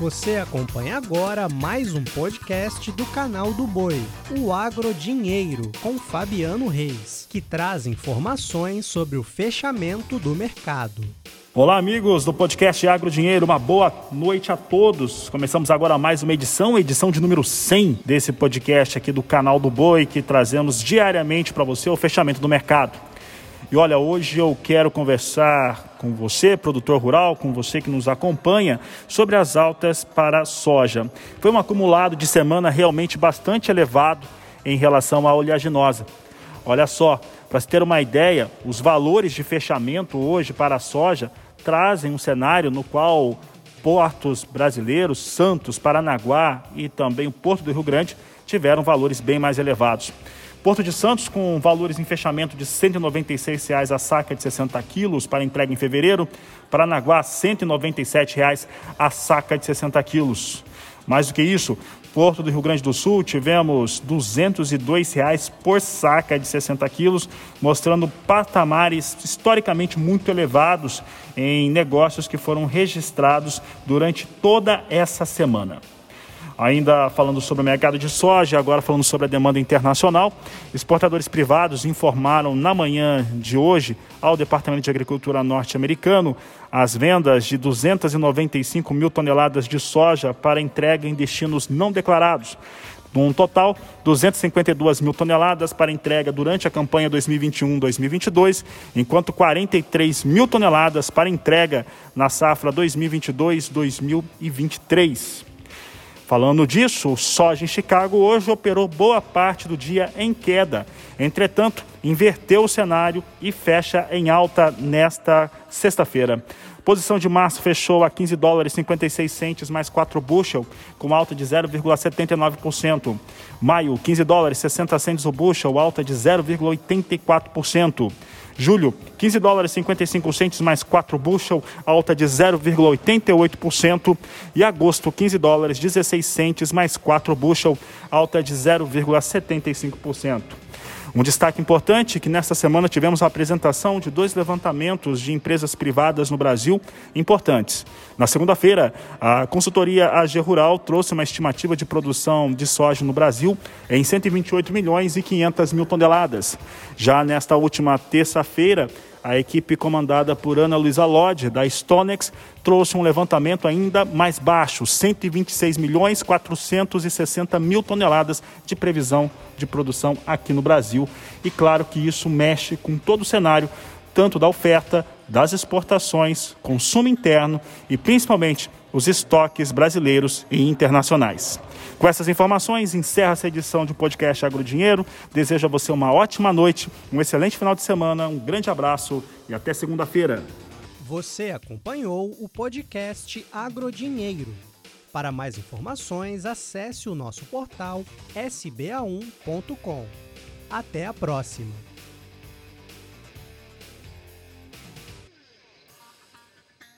Você acompanha agora mais um podcast do canal do Boi, o Agro Dinheiro, com Fabiano Reis, que traz informações sobre o fechamento do mercado. Olá, amigos do podcast Agro Dinheiro, uma boa noite a todos. Começamos agora mais uma edição, edição de número 100 desse podcast aqui do canal do Boi, que trazemos diariamente para você o fechamento do mercado. E olha, hoje eu quero conversar com você, produtor rural, com você que nos acompanha, sobre as altas para a soja. Foi um acumulado de semana realmente bastante elevado em relação à oleaginosa. Olha só, para se ter uma ideia, os valores de fechamento hoje para a soja trazem um cenário no qual portos brasileiros, Santos, Paranaguá e também o Porto do Rio Grande tiveram valores bem mais elevados. Porto de Santos com valores em fechamento de 196 reais a saca de 60 quilos para entrega em fevereiro. Paranaguá, 197 reais a saca de 60 quilos. Mais do que isso, Porto do Rio Grande do Sul tivemos 202 reais por saca de 60 quilos, mostrando patamares historicamente muito elevados em negócios que foram registrados durante toda essa semana. Ainda falando sobre o mercado de soja, agora falando sobre a demanda internacional, exportadores privados informaram na manhã de hoje ao Departamento de Agricultura norte-americano as vendas de 295 mil toneladas de soja para entrega em destinos não declarados. Um total, 252 mil toneladas para entrega durante a campanha 2021-2022, enquanto 43 mil toneladas para entrega na safra 2022-2023. Falando disso, o soja em Chicago hoje operou boa parte do dia em queda. Entretanto, inverteu o cenário e fecha em alta nesta sexta-feira. Posição de março fechou a 15 dólares 56 centes mais 4 bushel, com alta de 0,79%. Maio, 15 dólares 60 centes o bushel, alta de 0,84%. Julho, 15 dólares 55 centes mais 4 bushel, alta de 0,88%. E agosto, 15 dólares 16 centes mais 4 bushel, alta de 0,75%. Um destaque importante é que nesta semana tivemos a apresentação de dois levantamentos de empresas privadas no Brasil importantes. Na segunda-feira, a consultoria AG Rural trouxe uma estimativa de produção de soja no Brasil em 128 milhões e 500 mil toneladas. Já nesta última terça-feira, a equipe comandada por Ana Luiza Lodge, da Stonex, trouxe um levantamento ainda mais baixo, 126 milhões 460 mil toneladas de previsão de produção aqui no Brasil. E claro que isso mexe com todo o cenário, tanto da oferta, das exportações, consumo interno e principalmente os estoques brasileiros e internacionais. Com essas informações, encerra essa edição do podcast Agro Dinheiro. Desejo a você uma ótima noite, um excelente final de semana, um grande abraço e até segunda-feira. Você acompanhou o podcast Agro Dinheiro. Para mais informações, acesse o nosso portal sba1.com. Até a próxima!